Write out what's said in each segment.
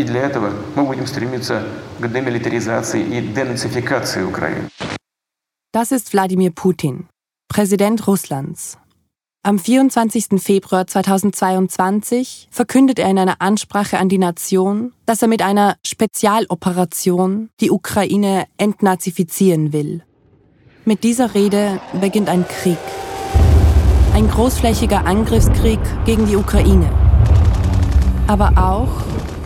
И для этого мы будем стремиться к демилитаризации и денацификации Украины. Das ist Wladimir Putin, Präsident Russlands. Am 24. Februar 2022 verkündet er in einer Ansprache an die Nation, dass er mit einer Spezialoperation die Ukraine entnazifizieren will. Mit dieser Rede beginnt ein Krieg. Ein großflächiger Angriffskrieg gegen die Ukraine. Aber auch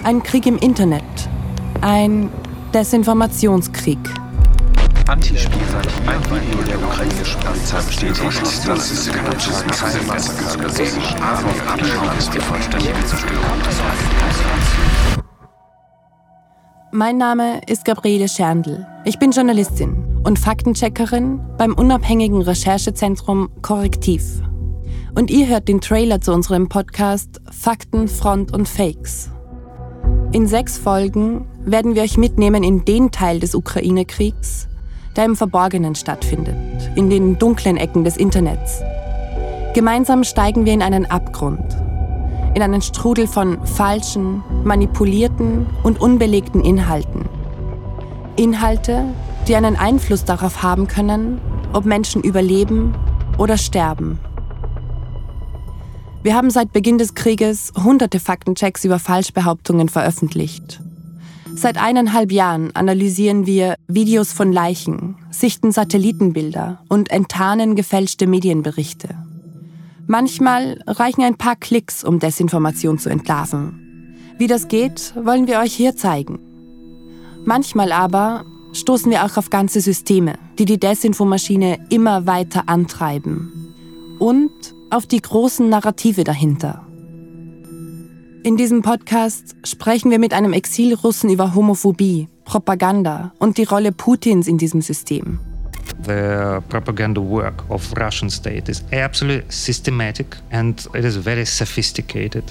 ein Krieg im Internet. Ein Desinformationskrieg. Antispielseite. Ein Video der ukrainischen Polizei bestätigt, dass es kein Massaker ist. die vollständige Zerstörung des Mein Name ist Gabriele Scherndl. Ich bin Journalistin und Faktencheckerin beim unabhängigen Recherchezentrum Korrektiv. Und ihr hört den Trailer zu unserem Podcast Fakten, Front und Fakes. In sechs Folgen werden wir euch mitnehmen in den Teil des Ukraine-Kriegs, der im Verborgenen stattfindet, in den dunklen Ecken des Internets. Gemeinsam steigen wir in einen Abgrund, in einen Strudel von falschen, manipulierten und unbelegten Inhalten. Inhalte, die einen Einfluss darauf haben können, ob Menschen überleben oder sterben. Wir haben seit Beginn des Krieges hunderte Faktenchecks über Falschbehauptungen veröffentlicht. Seit eineinhalb Jahren analysieren wir Videos von Leichen, sichten Satellitenbilder und enttarnen gefälschte Medienberichte. Manchmal reichen ein paar Klicks, um Desinformation zu entlarven. Wie das geht, wollen wir euch hier zeigen. Manchmal aber stoßen wir auch auf ganze Systeme, die die Desinfomaschine immer weiter antreiben. Und auf die großen Narrative dahinter. In diesem Podcast sprechen wir mit einem Exilrussen über Homophobie, Propaganda und die Rolle Putins in diesem System. The propaganda work of Russian state is absolutely systematic and it is very sophisticated.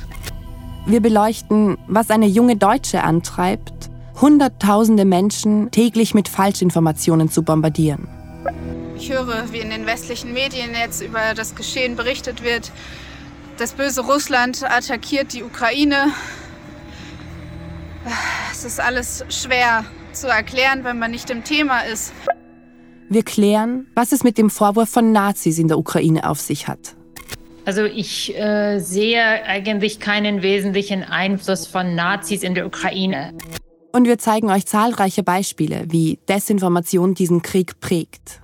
Wir beleuchten, was eine junge Deutsche antreibt, Hunderttausende Menschen täglich mit Falschinformationen zu bombardieren. Ich höre, wie in den westlichen Medien jetzt über das Geschehen berichtet wird, das böse Russland attackiert die Ukraine. Es ist alles schwer zu erklären, wenn man nicht im Thema ist. Wir klären, was es mit dem Vorwurf von Nazis in der Ukraine auf sich hat. Also ich äh, sehe eigentlich keinen wesentlichen Einfluss von Nazis in der Ukraine. Und wir zeigen euch zahlreiche Beispiele, wie Desinformation diesen Krieg prägt.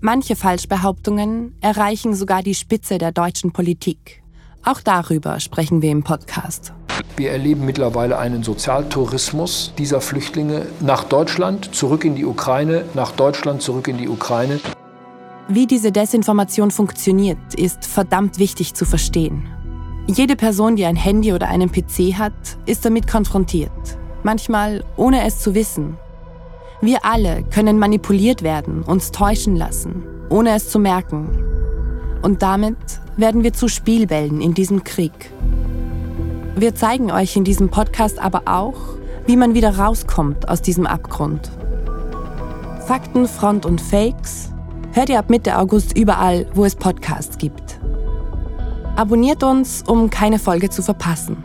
Manche Falschbehauptungen erreichen sogar die Spitze der deutschen Politik. Auch darüber sprechen wir im Podcast. Wir erleben mittlerweile einen Sozialtourismus dieser Flüchtlinge nach Deutschland, zurück in die Ukraine, nach Deutschland, zurück in die Ukraine. Wie diese Desinformation funktioniert, ist verdammt wichtig zu verstehen. Jede Person, die ein Handy oder einen PC hat, ist damit konfrontiert. Manchmal ohne es zu wissen. Wir alle können manipuliert werden, uns täuschen lassen, ohne es zu merken. Und damit werden wir zu Spielbällen in diesem Krieg. Wir zeigen euch in diesem Podcast aber auch, wie man wieder rauskommt aus diesem Abgrund. Fakten, Front und Fakes hört ihr ab Mitte August überall, wo es Podcasts gibt. Abonniert uns, um keine Folge zu verpassen.